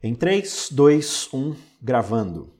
Em 3, 2, 1, gravando.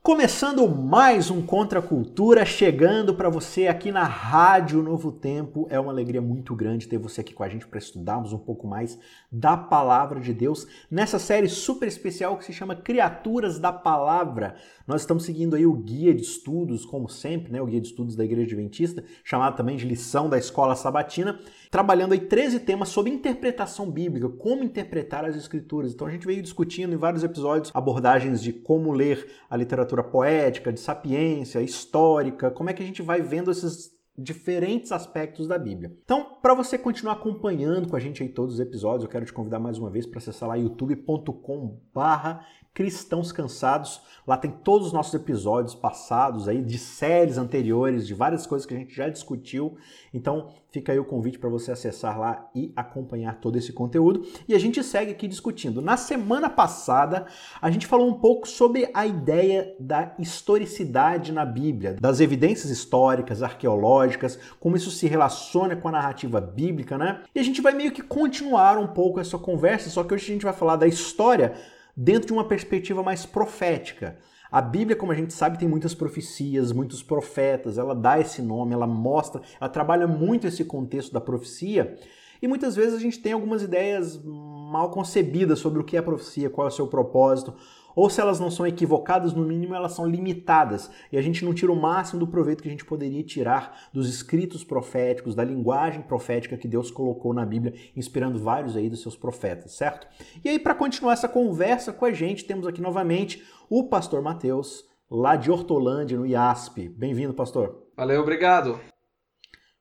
Começando mais um Contra a Cultura, chegando para você aqui na Rádio Novo Tempo. É uma alegria muito grande ter você aqui com a gente para estudarmos um pouco mais da Palavra de Deus nessa série super especial que se chama Criaturas da Palavra. Nós estamos seguindo aí o guia de estudos, como sempre, né, o guia de estudos da Igreja Adventista, chamado também de lição da Escola Sabatina, trabalhando aí 13 temas sobre interpretação bíblica, como interpretar as escrituras. Então a gente veio discutindo em vários episódios abordagens de como ler a literatura poética, de sapiência, histórica, como é que a gente vai vendo esses diferentes aspectos da Bíblia. Então, para você continuar acompanhando com a gente aí todos os episódios, eu quero te convidar mais uma vez para acessar lá youtube.com/barra Cristãos Cansados. Lá tem todos os nossos episódios passados aí, de séries anteriores, de várias coisas que a gente já discutiu. Então fica aí o convite para você acessar lá e acompanhar todo esse conteúdo. E a gente segue aqui discutindo. Na semana passada, a gente falou um pouco sobre a ideia da historicidade na Bíblia, das evidências históricas, arqueológicas, como isso se relaciona com a narrativa bíblica, né? E a gente vai meio que continuar um pouco essa conversa, só que hoje a gente vai falar da história dentro de uma perspectiva mais profética. A Bíblia, como a gente sabe, tem muitas profecias, muitos profetas, ela dá esse nome, ela mostra, ela trabalha muito esse contexto da profecia. E muitas vezes a gente tem algumas ideias mal concebidas sobre o que é profecia, qual é o seu propósito, ou se elas não são equivocadas, no mínimo elas são limitadas, e a gente não tira o máximo do proveito que a gente poderia tirar dos escritos proféticos, da linguagem profética que Deus colocou na Bíblia, inspirando vários aí dos seus profetas, certo? E aí, para continuar essa conversa com a gente, temos aqui novamente o pastor Mateus, lá de Hortolândia, no IASP. Bem-vindo, pastor. Valeu, obrigado.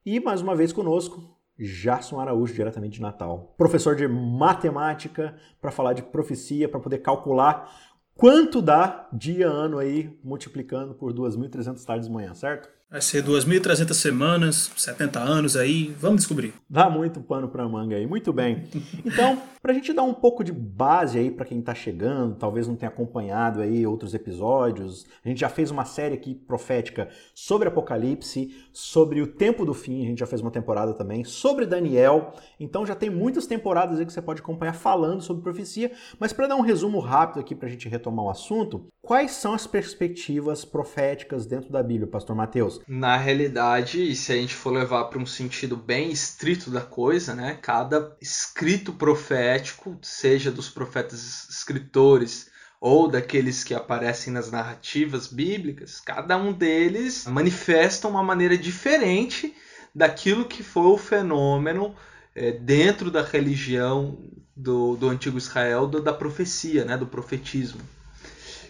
E mais uma vez conosco, Jarson Araújo, diretamente de Natal. Professor de matemática, para falar de profecia, para poder calcular Quanto dá dia ano aí multiplicando por 2.300 tardes de manhã, certo? Vai ser 2.300 semanas, 70 anos aí, vamos descobrir. Dá muito pano para manga aí, muito bem. Então, para a gente dar um pouco de base aí para quem está chegando, talvez não tenha acompanhado aí outros episódios, a gente já fez uma série aqui profética sobre Apocalipse, sobre o tempo do fim, a gente já fez uma temporada também, sobre Daniel, então já tem muitas temporadas aí que você pode acompanhar falando sobre profecia, mas para dar um resumo rápido aqui para a gente retomar o assunto, quais são as perspectivas proféticas dentro da Bíblia, Pastor Mateus? Na realidade, se a gente for levar para um sentido bem estrito da coisa, né, cada escrito profético, seja dos profetas escritores ou daqueles que aparecem nas narrativas bíblicas, cada um deles manifesta uma maneira diferente daquilo que foi o fenômeno é, dentro da religião do, do antigo Israel, do, da profecia, né, do profetismo.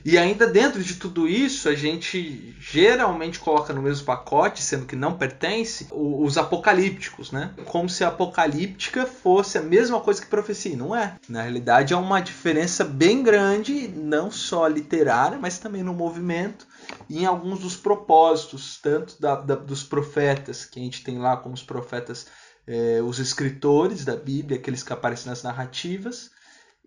E ainda dentro de tudo isso, a gente geralmente coloca no mesmo pacote, sendo que não pertence, os apocalípticos, né? Como se a apocalíptica fosse a mesma coisa que profecia. Não é. Na realidade, há uma diferença bem grande, não só literária, mas também no movimento e em alguns dos propósitos, tanto da, da, dos profetas, que a gente tem lá como os profetas, eh, os escritores da Bíblia, aqueles que aparecem nas narrativas,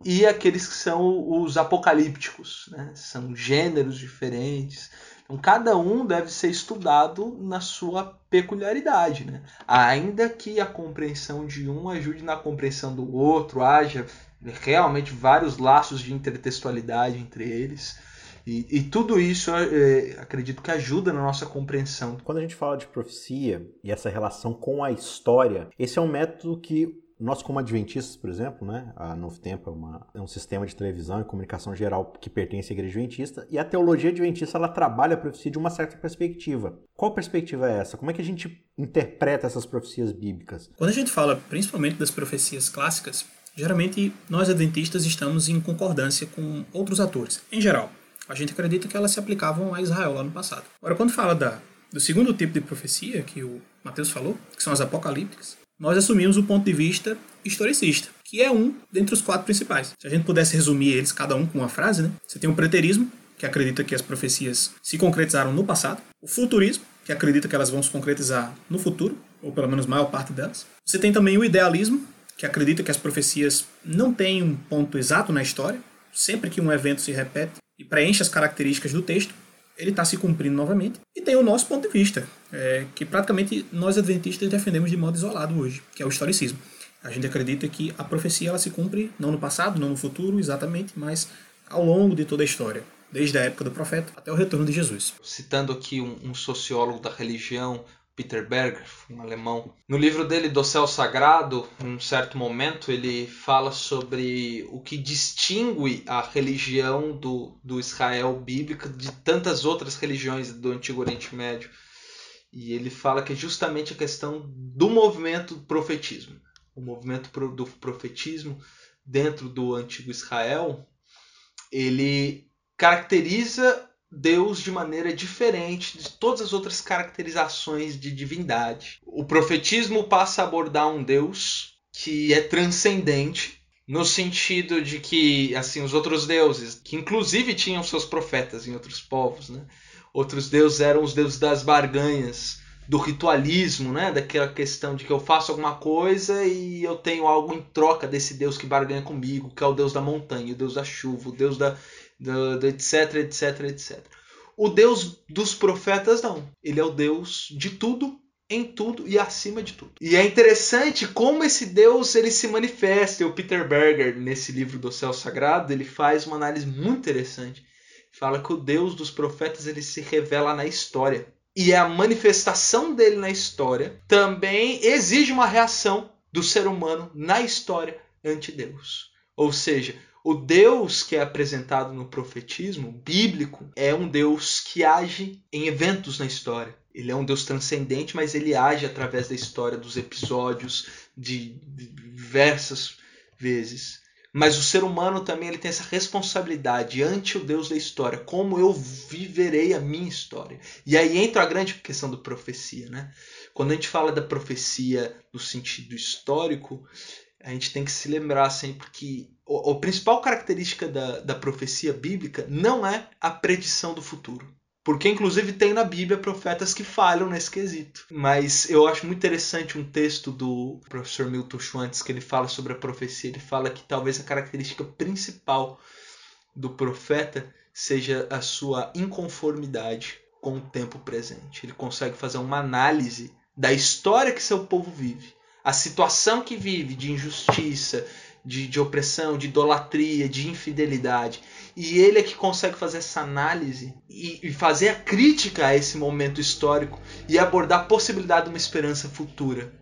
e aqueles que são os apocalípticos, né? são gêneros diferentes. Então, cada um deve ser estudado na sua peculiaridade, né? ainda que a compreensão de um ajude na compreensão do outro, haja realmente vários laços de intertextualidade entre eles. E, e, tudo isso, é, acredito que ajuda na nossa compreensão. Quando a gente fala de profecia e essa relação com a história, esse é um método que nós, como adventistas, por exemplo, né, a Novo Tempo é, uma, é, um sistema de televisão e comunicação geral que pertence à igreja adventista, e a teologia adventista ela trabalha a profecia de uma certa perspectiva. Qual perspectiva é essa? Como é que a gente interpreta essas profecias bíblicas? Quando a gente fala principalmente das profecias clássicas, geralmente nós adventistas estamos em concordância com outros atores. Em geral, a gente acredita que elas se aplicavam a Israel lá no passado. Agora, quando fala da, do segundo tipo de profecia que o Mateus falou, que são as apocalípticas, nós assumimos o ponto de vista historicista, que é um dentre os quatro principais. Se a gente pudesse resumir eles cada um com uma frase, né? Você tem o preterismo, que acredita que as profecias se concretizaram no passado, o futurismo, que acredita que elas vão se concretizar no futuro, ou pelo menos maior parte delas. Você tem também o idealismo, que acredita que as profecias não têm um ponto exato na história, sempre que um evento se repete e preenche as características do texto, ele está se cumprindo novamente. E tem o nosso ponto de vista, é, que praticamente nós adventistas defendemos de modo isolado hoje, que é o historicismo. A gente acredita que a profecia ela se cumpre não no passado, não no futuro exatamente, mas ao longo de toda a história, desde a época do profeta até o retorno de Jesus. Citando aqui um, um sociólogo da religião, Peter Berger, um alemão. No livro dele Do Céu Sagrado, em um certo momento, ele fala sobre o que distingue a religião do, do Israel bíblica de tantas outras religiões do Antigo Oriente Médio. E ele fala que é justamente a questão do movimento profetismo. O movimento do profetismo dentro do Antigo Israel, ele caracteriza Deus de maneira diferente de todas as outras caracterizações de divindade. O profetismo passa a abordar um Deus que é transcendente, no sentido de que assim os outros deuses, que inclusive tinham seus profetas em outros povos, né? Outros deuses eram os deuses das barganhas, do ritualismo, né? Daquela questão de que eu faço alguma coisa e eu tenho algo em troca desse Deus que barganha comigo, que é o Deus da montanha, o Deus da chuva, o Deus da do, do etc, etc, etc. O Deus dos profetas não. Ele é o Deus de tudo, em tudo e acima de tudo. E é interessante como esse Deus ele se manifesta. O Peter Berger, nesse livro do Céu Sagrado, ele faz uma análise muito interessante. Fala que o Deus dos profetas ele se revela na história. E a manifestação dele na história também exige uma reação do ser humano na história ante Deus. Ou seja, o Deus que é apresentado no profetismo bíblico é um Deus que age em eventos na história. Ele é um Deus transcendente, mas ele age através da história, dos episódios, de diversas vezes. Mas o ser humano também ele tem essa responsabilidade ante o Deus da história. Como eu viverei a minha história? E aí entra a grande questão da profecia. Né? Quando a gente fala da profecia no sentido histórico, a gente tem que se lembrar sempre que a, principal característica da, da profecia bíblica não é a predição do futuro. Porque, inclusive, tem na Bíblia profetas que falham nesse quesito. Mas eu acho muito interessante um texto do professor Milton Schwantz que ele fala sobre a profecia. Ele fala que talvez a característica principal do profeta seja a sua inconformidade com o tempo presente. Ele consegue fazer uma análise da história que seu povo vive a situação que vive de injustiça, de, de opressão, de idolatria, de infidelidade. E ele é que consegue fazer essa análise e, e, fazer a crítica a esse momento histórico e abordar a possibilidade de uma esperança futura,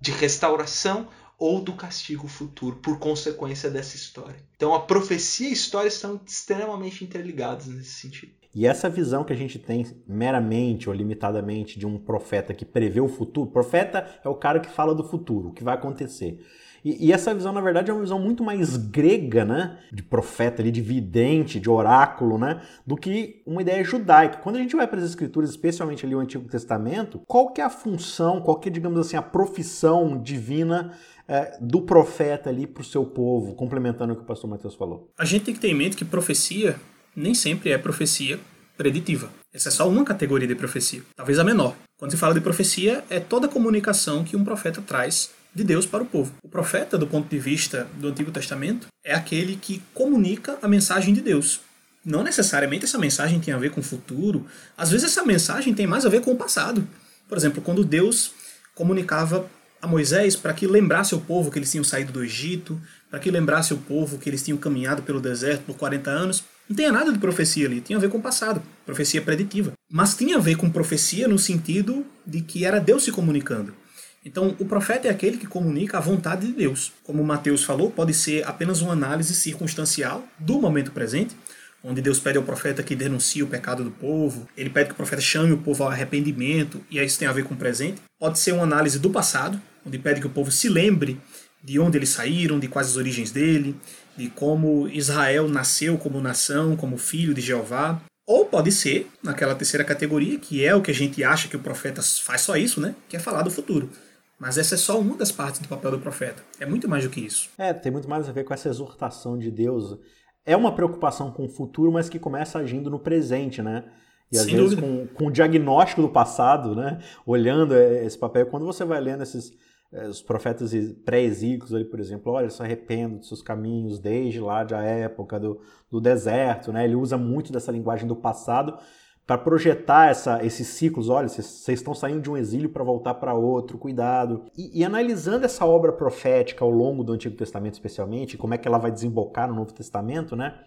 de restauração ou do castigo futuro, por consequência dessa história. Então a profecia e a história estão extremamente interligadas nesse sentido. E essa visão que a gente tem meramente ou limitadamente de um profeta que prevê o futuro, profeta é o cara que fala do futuro, o que vai acontecer. E, e, essa visão, na verdade, é uma visão muito mais grega, né? De profeta ali, de vidente, de oráculo, né? Do que uma ideia judaica. Quando a gente vai para as escrituras, especialmente ali o Antigo Testamento, qual que é a função, qual que é, digamos assim, a profissão divina é, do profeta ali para o seu povo, complementando o que o pastor Mateus falou? A gente tem que ter em mente que profecia nem sempre é profecia preditiva. Essa é só uma categoria de profecia, talvez a menor. Quando se fala de profecia, é toda a comunicação que um profeta traz de Deus para o povo. O profeta, do ponto de vista do Antigo Testamento, é aquele que comunica a mensagem de Deus. Não necessariamente essa mensagem tem a ver com o futuro, às vezes essa mensagem tem mais a ver com o passado. Por exemplo, quando Deus comunicava a Moisés para que lembrasse o povo que eles tinham saído do Egito, para que lembrasse o povo que eles tinham caminhado pelo deserto por 40 anos. Não tinha nada de profecia ali, tinha a ver com o passado, profecia preditiva. Mas tinha a ver com profecia no sentido de que era Deus se comunicando. Então, o profeta é aquele que comunica a vontade de Deus. Como Mateus falou, pode ser apenas uma análise circunstancial do momento presente, onde Deus pede ao profeta que denuncie o pecado do povo, ele pede que o profeta chame o povo ao arrependimento, e isso tem a ver com o presente. Pode ser uma análise do passado, onde pede que o povo se lembre de onde eles saíram, de quais as origens dele, de como Israel nasceu como nação, como filho de Jeová. Ou pode ser, naquela terceira categoria, que é o que a gente acha que o profeta faz só isso, né? Que é falar do futuro. Mas essa é só uma das partes do papel do profeta. É muito mais do que isso. É, tem muito mais a ver com essa exortação de Deus. É uma preocupação com o futuro, mas que começa agindo no presente, né? E às Sem vezes com, com o diagnóstico do passado, né? Olhando esse papel. Quando você vai lendo esses, é, os profetas pré-exílicos ali, por exemplo, olha, se arrependo de seus caminhos desde lá da época do, do deserto, né? Ele usa muito dessa linguagem do passado para projetar essa, esses ciclos. Olha, vocês estão saindo de um exílio para voltar para outro, cuidado. E, e, analisando essa obra profética ao longo do Antigo Testamento, especialmente, como é que ela vai desembocar no Novo Testamento, né?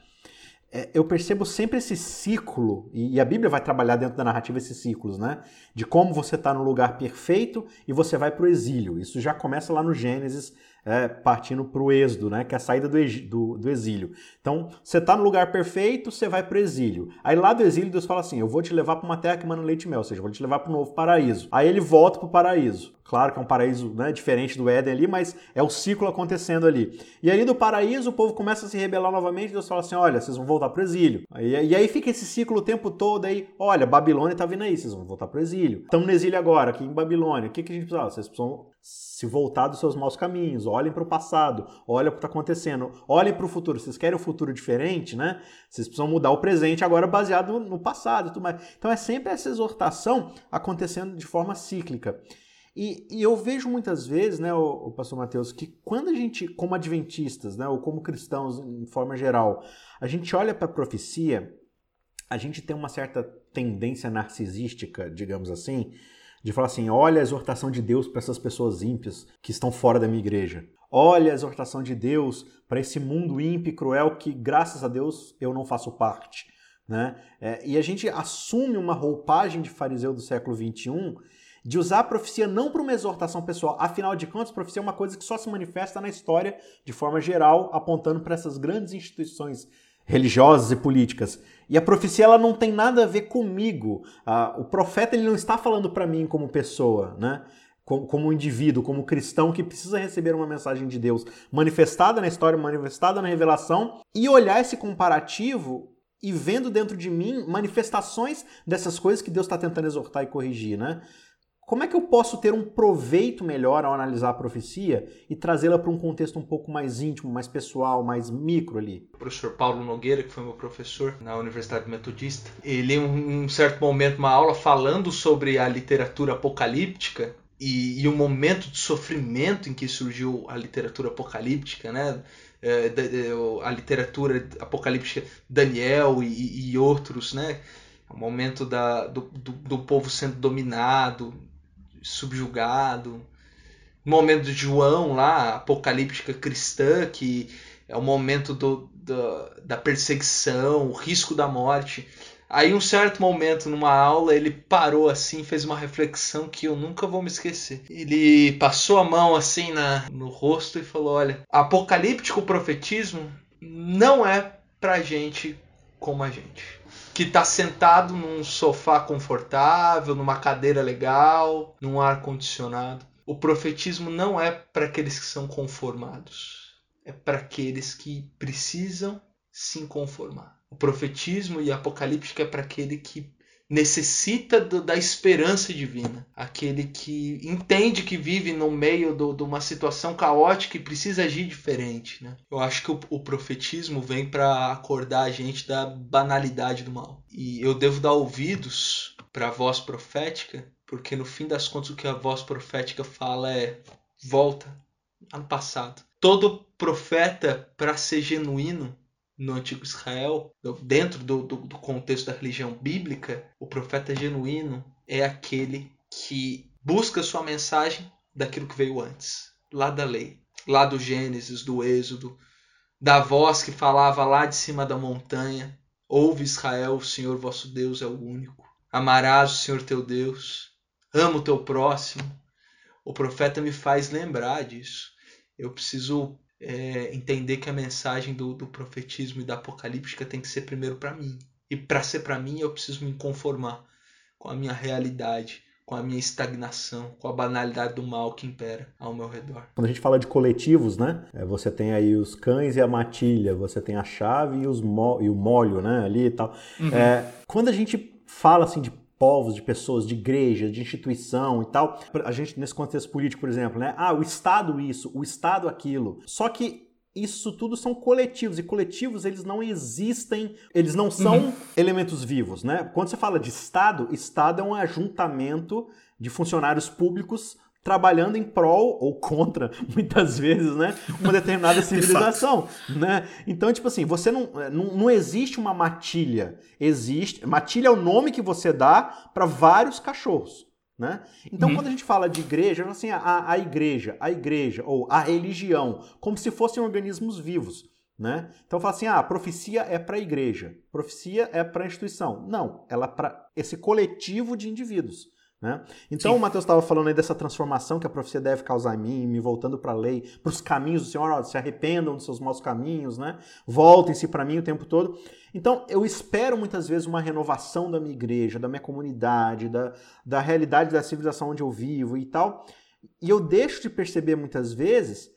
É, eu percebo sempre esse ciclo, e a Bíblia vai trabalhar dentro da narrativa esses ciclos, né? De como você está no lugar perfeito e você vai para o exílio. Isso já começa lá no Gênesis, é, partindo para o êxodo, né? Que é a saída do, do, do exílio. Então, você está no lugar perfeito, você vai para o exílio. Aí lá do exílio, Deus fala assim: Eu vou te levar para uma terra que manda leite e mel, ou seja, eu vou te levar para o novo paraíso. Aí ele volta para o paraíso. Claro que é um paraíso né, diferente do Éden ali, mas é o ciclo acontecendo ali. E aí do paraíso o povo começa a se rebelar novamente, Deus fala assim: olha, vocês vão voltar para o exílio. E, e, aí fica esse ciclo o tempo todo aí: olha, Babilônia está vindo aí, vocês vão voltar para o exílio. Estamos no exílio agora, aqui em Babilônia. O que, que a gente precisa? Vocês precisam se voltar dos seus maus caminhos, olhem para o passado, olhem para o que está acontecendo, olhem para o futuro. Vocês querem um futuro diferente, né? Vocês precisam mudar o presente agora baseado no passado e tudo mais. Então é sempre essa exortação acontecendo de forma cíclica. E, e eu vejo muitas vezes, né, o, o pastor Mateus, que quando a gente, como adventistas, né, ou como cristãos em forma geral, a gente olha para a profecia, a gente tem uma certa tendência narcisística, digamos assim, de falar assim: olha a exortação de Deus para essas pessoas ímpias que estão fora da minha igreja. Olha a exortação de Deus para esse mundo ímpio e cruel que, graças a Deus, eu não faço parte. Né? É, e a gente assume uma roupagem de fariseu do século XXI de usar a profecia não para uma exortação pessoal. Afinal de contas, profecia é uma coisa que só se manifesta na história de forma geral, apontando para essas grandes instituições religiosas e políticas. E a profecia ela não tem nada a ver comigo. Ah, o profeta ele não está falando para mim como pessoa, né? Como, como indivíduo, como cristão que precisa receber uma mensagem de Deus manifestada na história, manifestada na revelação, e olhar esse comparativo e vendo dentro de mim manifestações dessas coisas que Deus está tentando exortar e corrigir, né? Como é que eu posso ter um proveito melhor ao analisar a profecia e trazê-la para um contexto um pouco mais íntimo, mais pessoal, mais micro ali? O professor Paulo Nogueira, que foi meu professor na Universidade Metodista, ele em um certo momento, uma aula falando sobre a literatura apocalíptica e, e o momento de sofrimento em que surgiu a literatura apocalíptica, né? É, a literatura apocalíptica Daniel e, e outros, né? O momento da, do, do, do povo sendo dominado, subjugado. No momento de João lá, apocalíptica cristã, que é o momento do, do, da perseguição, o risco da morte. Aí, um certo momento, numa aula, ele parou assim, fez uma reflexão que eu nunca vou me esquecer. Ele passou a mão assim na, no rosto e falou: Olha, apocalíptico profetismo não é pra gente como a gente que está sentado num sofá confortável, numa cadeira legal, num ar condicionado. O profetismo não é para aqueles que são conformados, é para aqueles que precisam se conformar. O profetismo e a apocalíptica é para aquele que necessita do, da esperança divina, aquele que entende que vive no meio de uma situação caótica e precisa agir diferente. Né? Eu acho que o, o profetismo vem para acordar a gente da banalidade do mal. E eu devo dar ouvidos para a voz profética, porque no fim das contas o que a voz profética fala é volta ano passado. Todo profeta, para ser genuíno, no antigo Israel, dentro do, do, do, contexto da religião bíblica, o profeta genuíno é aquele que busca sua mensagem daquilo que veio antes, lá da lei, lá do Gênesis, do Êxodo, da voz que falava lá de cima da montanha: Ouve Israel, o Senhor vosso Deus é o único. Amarás o Senhor teu Deus, ama o teu próximo. O profeta me faz lembrar disso. Eu preciso é, entender que a mensagem do, do profetismo e da apocalíptica tem que ser primeiro para mim. E para ser para mim, eu preciso me conformar com a minha realidade, com a minha estagnação, com a banalidade do mal que impera ao meu redor. Quando a gente fala de coletivos, né? É, você tem aí os cães e a matilha, você tem a chave e, os e o molho, né? Ali e tal. Uhum. É, quando a gente fala assim de povos, de pessoas, de igreja, de instituição e tal. A gente, nesse contexto político, por exemplo, né? Ah, o Estado isso, o Estado aquilo. Só que isso tudo são coletivos e coletivos eles não existem, eles não são uhum. elementos vivos, né? Quando você fala de Estado, Estado é um ajuntamento de funcionários públicos trabalhando em prol ou contra, muitas vezes, né, uma determinada civilização, né? Então, tipo assim, você não, é, não, não existe uma matilha, existe, matilha é o nome que você dá para vários cachorros. Né? Então, uhum. quando a gente fala de igreja, assim, a, a igreja, a igreja ou a religião, como se fossem organismos vivos. Né? Então fala assim, ah, a profecia é para a igreja, profecia é para a instituição. Não, ela é para esse coletivo de indivíduos. Né? Então Sim. o Mateus estava falando aí dessa transformação que a profecia deve causar em mim, me voltando para a lei, para os caminhos do Senhor, ó, se arrependam dos seus maus caminhos, né? voltem-se para mim o tempo todo. Então eu espero muitas vezes uma renovação da minha igreja, da minha comunidade, da, da realidade da civilização onde eu vivo e tal. E eu deixo de perceber muitas vezes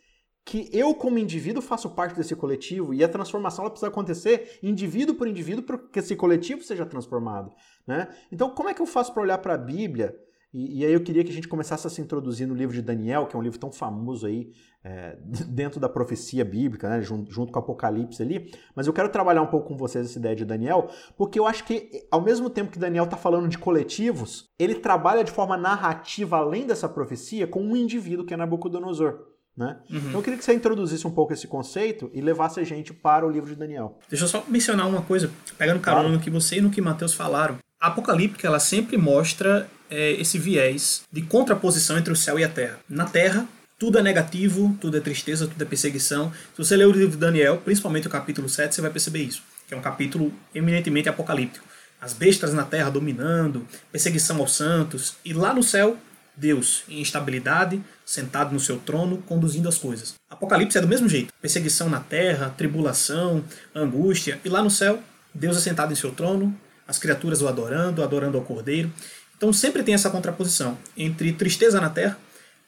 que eu, como indivíduo, faço parte desse coletivo e a transformação ela precisa acontecer indivíduo por indivíduo para que esse coletivo seja transformado. Né? Então, como é que eu faço para olhar para a Bíblia? E, e, aí eu queria que a gente começasse a se introduzir no livro de Daniel, que é um livro tão famoso aí é, dentro da profecia bíblica, né, junto, junto, com o Apocalipse ali. Mas eu quero trabalhar um pouco com vocês essa ideia de Daniel, porque eu acho que ao mesmo tempo que Daniel está falando de coletivos, ele trabalha de forma narrativa além dessa profecia com um indivíduo que é Nabucodonosor. Né? Uhum. Então eu queria que você introduzisse um pouco esse conceito e levasse a gente para o livro de Daniel. Deixa eu só mencionar uma coisa, pegando carona claro. no que você e no que Mateus falaram. A Apocalíptica ela sempre mostra é, esse viés de contraposição entre o céu e a terra. Na terra, tudo é negativo, tudo é tristeza, tudo é perseguição. Se você ler o livro de Daniel, principalmente o capítulo 7, você vai perceber isso, que é um capítulo eminentemente apocalíptico. As bestas na terra dominando, perseguição aos santos, e lá no céu, Deus em estabilidade, sentado no seu trono, conduzindo as coisas. Apocalipse é do mesmo jeito: perseguição na terra, tribulação, angústia, e lá no céu, Deus é sentado em seu trono, as criaturas o adorando, adorando ao Cordeiro. Então sempre tem essa contraposição entre tristeza na terra,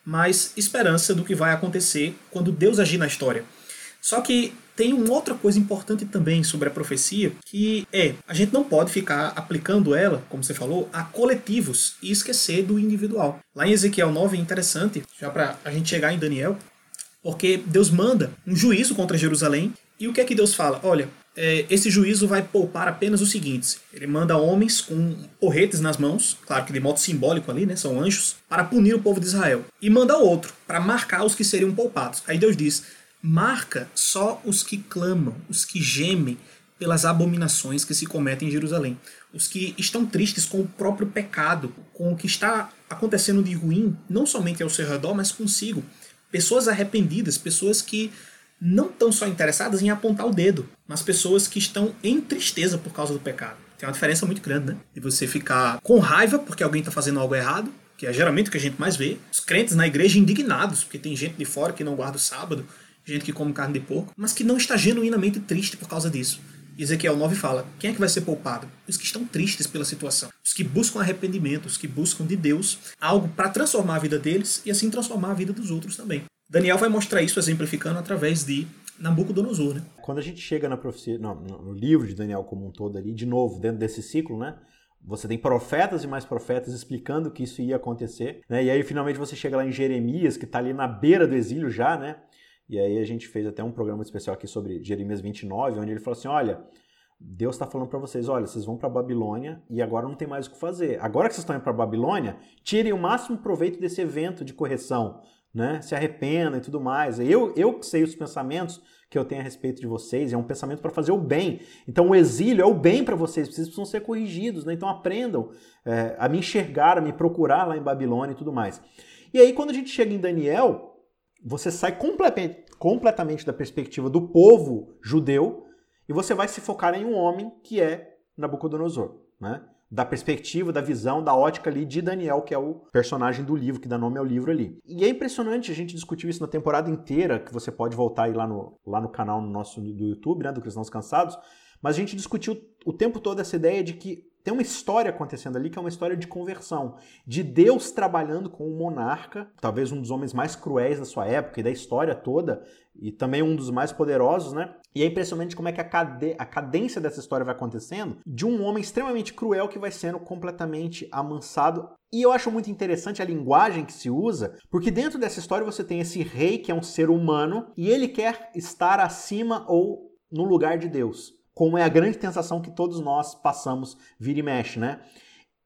mas esperança do que vai acontecer quando Deus agir na história. Só que tem uma outra coisa importante também sobre a profecia, que é, a gente não pode ficar aplicando ela, como você falou, a coletivos e esquecer do individual. Lá em Ezequiel 9 é interessante, já para a gente chegar em Daniel, porque Deus manda um juízo contra Jerusalém, e o que é que Deus fala? Olha, é, esse juízo vai poupar apenas os seguintes: ele manda homens com porretes nas mãos, claro que de modo simbólico ali, né? São anjos, para punir o povo de Israel. E manda outro, para marcar os que seriam poupados. Aí Deus diz: marca só os que clamam, os que gemem pelas abominações que se cometem em Jerusalém. Os que estão tristes com o próprio pecado, com o que está acontecendo de ruim, não somente ao seu redor, mas consigo. Pessoas arrependidas, pessoas que não estão só interessadas em apontar o dedo, mas pessoas que estão em tristeza por causa do pecado. Tem uma diferença muito grande, né? De você ficar com raiva porque alguém está fazendo algo errado, que é geralmente o que a gente mais vê. Os crentes na igreja indignados, porque tem gente de fora que não guarda o sábado, gente que come carne de porco, mas que não está genuinamente triste por causa disso. Ezequiel 9 fala: quem é que vai ser poupado? Os que estão tristes pela situação, os que buscam arrependimento, os que buscam de Deus algo para transformar a vida deles e assim transformar a vida dos outros também. Daniel vai mostrar isso exemplificando através de Nabucodonosor. Né? Quando a gente chega na profecia, não, no livro de Daniel como um todo ali, de novo, dentro desse ciclo, né? Você tem profetas e mais profetas explicando que isso ia acontecer, né? E aí finalmente você chega lá em Jeremias, que está ali na beira do exílio já, né? E aí a gente fez até um programa especial aqui sobre Jeremias 29, onde ele falou assim: olha, Deus está falando para vocês, olha, vocês vão para Babilônia e agora não tem mais o que fazer. Agora que vocês estão indo para Babilônia, tirem o máximo proveito desse evento de correção, né? Se arrependam e tudo mais. Eu, eu sei os pensamentos que eu tenho a respeito de vocês, é um pensamento para fazer o bem. Então o exílio é o bem para vocês, vocês precisam ser corrigidos, né? Então aprendam é, a me enxergar, a me procurar lá em Babilônia e tudo mais. E aí quando a gente chega em Daniel, você sai completamente, completamente da perspectiva do povo judeu e você vai se focar em um homem que é Nabucodonosor, né? Da perspectiva, da visão, da ótica ali de Daniel, que é o personagem do livro, que dá nome ao livro ali. E é impressionante, a gente discutiu isso na temporada inteira, que você pode voltar aí lá no, lá no canal no nosso do YouTube, né, do Cristãos Cansados, mas a gente discutiu o tempo todo essa ideia de que tem uma história acontecendo ali que é uma história de conversão, de Deus trabalhando com um monarca, talvez um dos homens mais cruéis da sua época e da história toda, e também um dos mais poderosos, né? E é impressionante como é que a, cade a cadência dessa história vai acontecendo de um homem extremamente cruel que vai sendo completamente amansado. E eu acho muito interessante a linguagem que se usa, porque dentro dessa história você tem esse rei que é um ser humano e ele quer estar acima ou no lugar de Deus como é a grande tentação que todos nós passamos vira e mexe, né?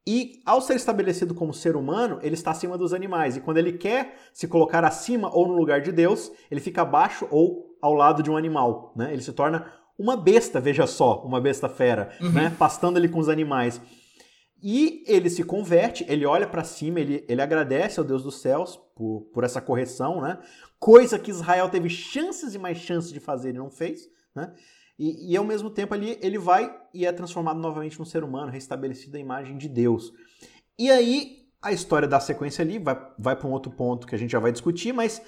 E ao ser estabelecido como ser humano, ele está acima dos animais. E quando ele quer se colocar acima ou no lugar de Deus, ele fica abaixo ou ao lado de um animal. Né? Ele se torna uma besta, veja só, uma besta fera, uhum. né? pastando ali com os animais. E ele se converte, ele olha para cima, ele, ele agradece ao Deus dos céus por, por essa correção, né? coisa que Israel teve chances e mais chances de fazer e não fez. Né? E, e ao mesmo tempo ali ele vai e é transformado novamente num ser humano, restabelecido a imagem de Deus. E aí a história da sequência ali vai, vai para um outro ponto que a gente já vai discutir, mas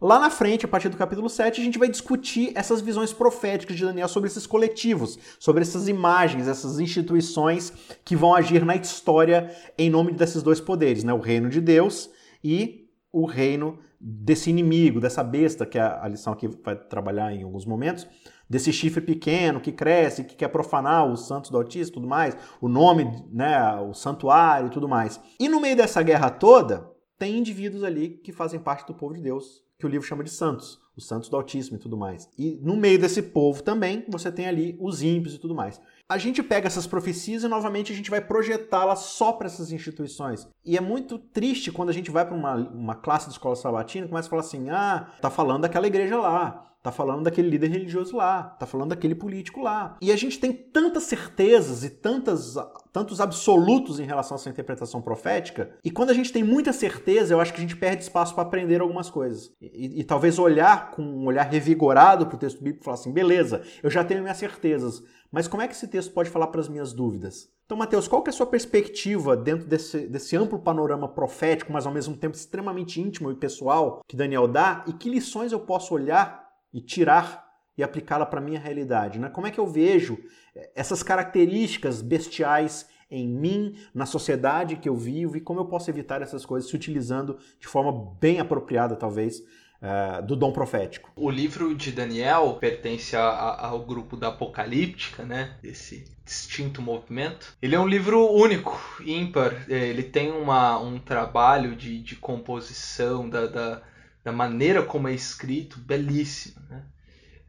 lá na frente, a partir do capítulo 7, a gente vai discutir essas visões proféticas de Daniel sobre esses coletivos, sobre essas imagens, essas instituições que vão agir na história em nome desses dois poderes, né? o reino de Deus e o reino desse inimigo, dessa besta, que é a lição aqui vai trabalhar em alguns momentos, desse chifre pequeno que cresce, que quer profanar os santos do Altíssimo tudo mais, o nome, né, o santuário e tudo mais. E no meio dessa guerra toda, tem indivíduos ali que fazem parte do povo de Deus, que o livro chama de santos, os santos do Altíssimo e tudo mais. E no meio desse povo também, você tem ali os ímpios e tudo mais. A gente pega essas profecias e novamente a gente vai projetá-las só para essas instituições. E é muito triste quando a gente vai para uma, uma classe de escola sabatina e começa a falar assim: ah, tá falando daquela igreja lá. Tá falando daquele líder religioso lá, tá falando daquele político lá. E a gente tem tantas certezas e tantas, tantos absolutos em relação a essa interpretação profética, e quando a gente tem muita certeza, eu acho que a gente perde espaço para aprender algumas coisas. E, e, talvez olhar com um olhar revigorado para o texto bíblico e falar assim: beleza, eu já tenho minhas certezas, mas como é que esse texto pode falar para as minhas dúvidas? Então, Mateus, qual que é a sua perspectiva dentro desse, desse amplo panorama profético, mas ao mesmo tempo extremamente íntimo e pessoal que Daniel dá, e que lições eu posso olhar e tirar e aplicá-la para a minha realidade. Né? Como é que eu vejo eh, essas características bestiais em mim, na sociedade que eu vivo e como eu posso evitar essas coisas se utilizando de forma bem apropriada, talvez, uh, do dom profético. O livro de Daniel pertence a, a, ao grupo da Apocalíptica, né? Desse distinto movimento. Ele é um livro único, ímpar. É, ele tem uma, um trabalho de, de composição da, da da maneira como é escrito, belíssima. Né?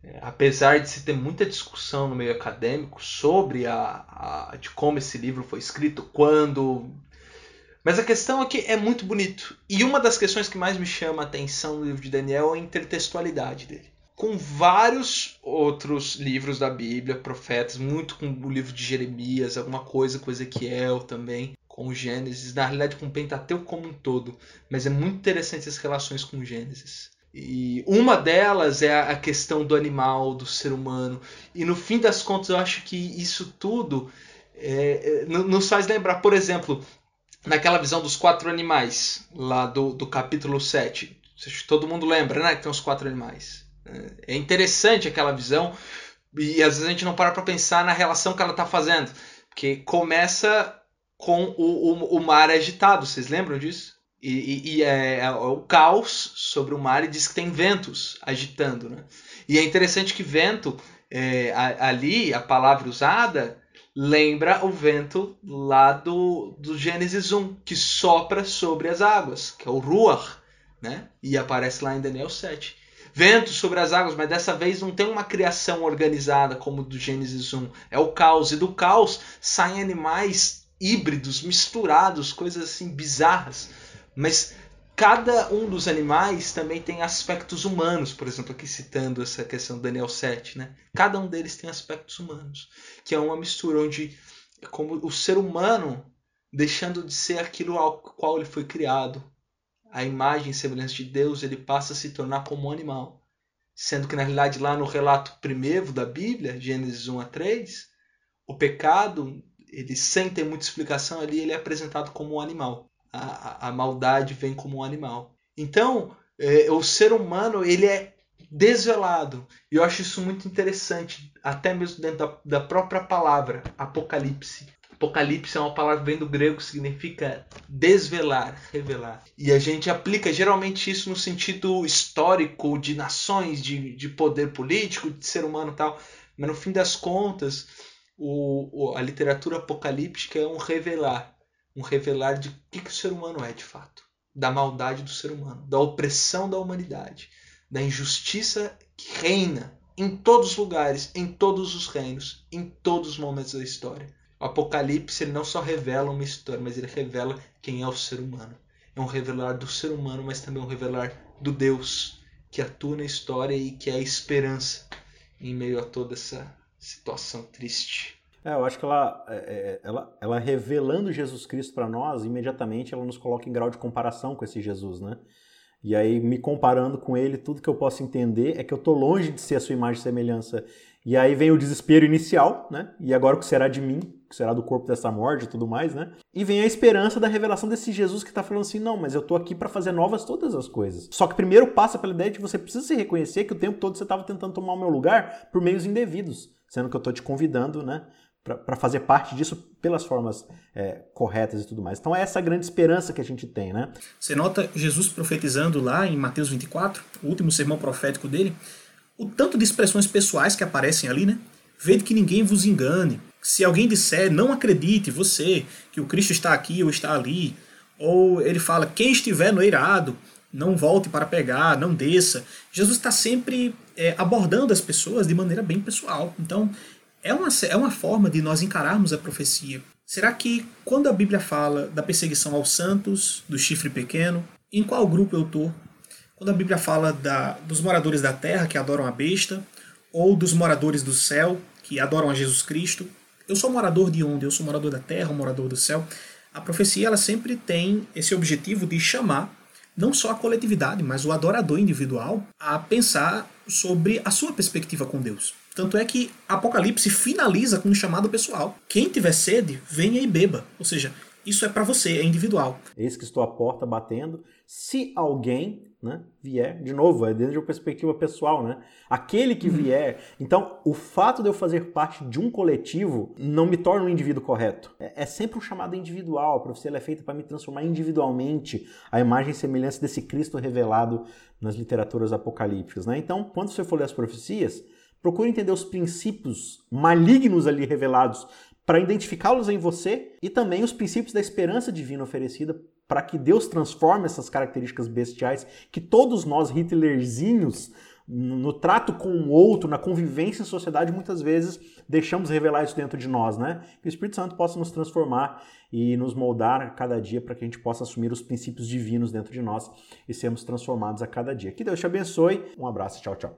É, apesar de se ter muita discussão no meio acadêmico sobre a, a, de como esse livro foi escrito, quando. Mas a questão é que é muito bonito. E uma das questões que mais me chama a atenção no livro de Daniel é a intertextualidade dele. Com vários outros livros da Bíblia, profetas, muito com o livro de Jeremias, alguma coisa com Ezequiel também com o Gênesis, na realidade com o Pentateuco como um todo, mas é muito interessante as relações com o Gênesis. E uma delas é a questão do animal, do ser humano. E no fim das contas, eu acho que isso tudo é, é nos faz lembrar, por exemplo, naquela visão dos quatro animais, lá do, do capítulo 7. Todo mundo lembra, né? Que tem os quatro animais. É interessante aquela visão, e às vezes a gente não para para pensar na relação que ela está fazendo. Porque começa com o, o, o mar agitado. Vocês lembram disso? E, e, e é, é, o caos sobre o mar e diz que tem ventos agitando. Né? E é interessante que vento, é, ali, a palavra usada, lembra o vento lá do, do Gênesis 1, que sopra sobre as águas, que é o Ruach, né? e aparece lá em Daniel 7. Vento sobre as águas, mas dessa vez não tem uma criação organizada como do Gênesis 1. É o caos. E do caos saem animais híbridos, misturados, coisas assim bizarras. Mas cada um dos animais também tem aspectos humanos, por exemplo, aqui citando essa questão do Daniel 7, né? Cada um deles tem aspectos humanos, que é uma mistura onde como o ser humano deixando de ser aquilo ao qual ele foi criado, a imagem e semelhança de Deus, ele passa a se tornar como um animal. Sendo que na realidade lá no relato primeiro da Bíblia, Gênesis 1 a 3, o pecado ele sem ter muita explicação ali, ele é apresentado como um animal. A, a, a maldade vem como um animal. Então, é, o ser humano ele é desvelado. E eu acho isso muito interessante, até mesmo dentro da, da própria palavra Apocalipse. Apocalipse é uma palavra que vem do grego que significa desvelar, revelar. E a gente aplica geralmente isso no sentido histórico de nações, de, de poder político, de ser humano e tal. Mas no fim das contas, o, a literatura apocalíptica é um revelar, um revelar de o que, que o ser humano é de fato, da maldade do ser humano, da opressão da humanidade, da injustiça que reina em todos os lugares, em todos os reinos, em todos os momentos da história. O Apocalipse ele não só revela uma história, mas ele revela quem é o ser humano. É um revelar do ser humano, mas também um revelar do Deus que atua na história e que é a esperança em meio a toda essa situação triste. É, eu acho que ela, é, é ela, ela revelando Jesus Cristo para nós, imediatamente ela nos coloca em grau de comparação com esse Jesus, né? E aí, me comparando com ele, tudo que eu posso entender é que eu tô longe de ser a sua imagem e semelhança. E aí vem o desespero inicial, né? E agora o que será de mim? Que será do corpo dessa morte e tudo mais, né? E vem a esperança da revelação desse Jesus que tá falando assim: não, mas eu tô aqui para fazer novas todas as coisas. Só que primeiro passa pela ideia de você precisa se reconhecer que o tempo todo você estava tentando tomar o meu lugar por meios indevidos, sendo que eu tô te convidando, né? para fazer parte disso pelas formas é, corretas e tudo mais. Então é essa grande esperança que a gente tem, né? Você nota Jesus profetizando lá em Mateus 24, o último sermão profético dele, o tanto de expressões pessoais que aparecem ali, né? Vede que ninguém vos engane. Se alguém disser, não acredite, você, que o Cristo está aqui ou está ali. Ou ele fala, quem estiver no eirado, não volte para pegar, não desça. Jesus está sempre é, abordando as pessoas de maneira bem pessoal. Então, é uma, é uma forma de nós encararmos a profecia. Será que quando a Bíblia fala da perseguição aos santos, do chifre pequeno, em qual grupo eu estou? Quando a Bíblia fala da, dos moradores da terra que adoram a besta, ou dos moradores do céu que adoram a Jesus Cristo, eu sou morador de onde? Eu sou morador da terra, morador do céu. A profecia ela sempre tem esse objetivo de chamar não só a coletividade, mas o adorador individual a pensar sobre a sua perspectiva com Deus. Tanto é que Apocalipse finaliza com um chamado pessoal. Quem tiver sede, venha e beba. Ou seja, isso é para você, é individual. Eis que estou à porta batendo. Se alguém né, vier, de novo, é dentro de uma perspectiva pessoal, né? Aquele que uhum. vier. Então, o fato de eu fazer parte de um coletivo não me torna um indivíduo correto. É, é sempre um chamado individual. A profecia é feita para me transformar individualmente a imagem e semelhança desse Cristo revelado nas literaturas apocalípticas. Né? Então, quando você for ler as profecias, Procure entender os princípios malignos ali revelados para identificá-los em você e também os princípios da esperança divina oferecida para que Deus transforme essas características bestiais que todos nós Hitlerzinhos no trato com o outro, na convivência em sociedade, muitas vezes deixamos revelar isso dentro de nós, né? Que o Espírito Santo possa nos transformar e nos moldar a cada dia para que a gente possa assumir os princípios divinos dentro de nós e sermos transformados a cada dia. Que Deus te abençoe. Um abraço, tchau, tchau.